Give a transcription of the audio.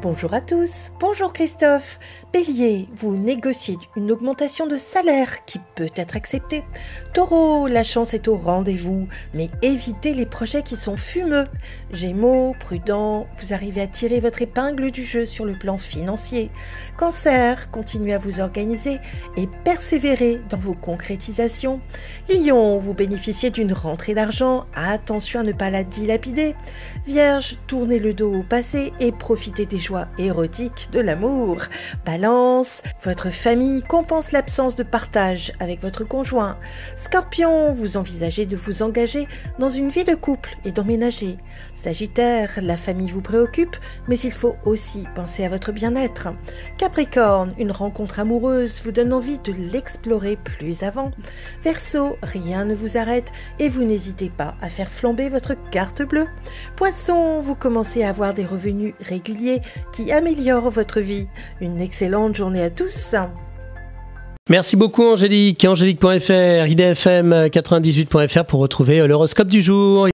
Bonjour à tous, bonjour Christophe. Bélier, vous négociez une augmentation de salaire qui peut être acceptée. Taureau, la chance est au rendez-vous, mais évitez les projets qui sont fumeux. Gémeaux, prudent, vous arrivez à tirer votre épingle du jeu sur le plan financier. Cancer, continuez à vous organiser et persévérez dans vos concrétisations. Lion, vous bénéficiez d'une rentrée d'argent, attention à ne pas la dilapider. Vierge, tournez le dos au passé et profitez des joie érotique de l'amour. Balance, votre famille compense l'absence de partage avec votre conjoint. Scorpion, vous envisagez de vous engager dans une vie de couple et d'emménager. Sagittaire, la famille vous préoccupe, mais il faut aussi penser à votre bien-être. Capricorne, une rencontre amoureuse vous donne envie de l'explorer plus avant. Verseau, rien ne vous arrête et vous n'hésitez pas à faire flamber votre carte bleue. Poisson, vous commencez à avoir des revenus réguliers qui améliore votre vie. Une excellente journée à tous. Merci beaucoup Angélique. Angélique.fr, idfm98.fr pour retrouver l'horoscope du jour.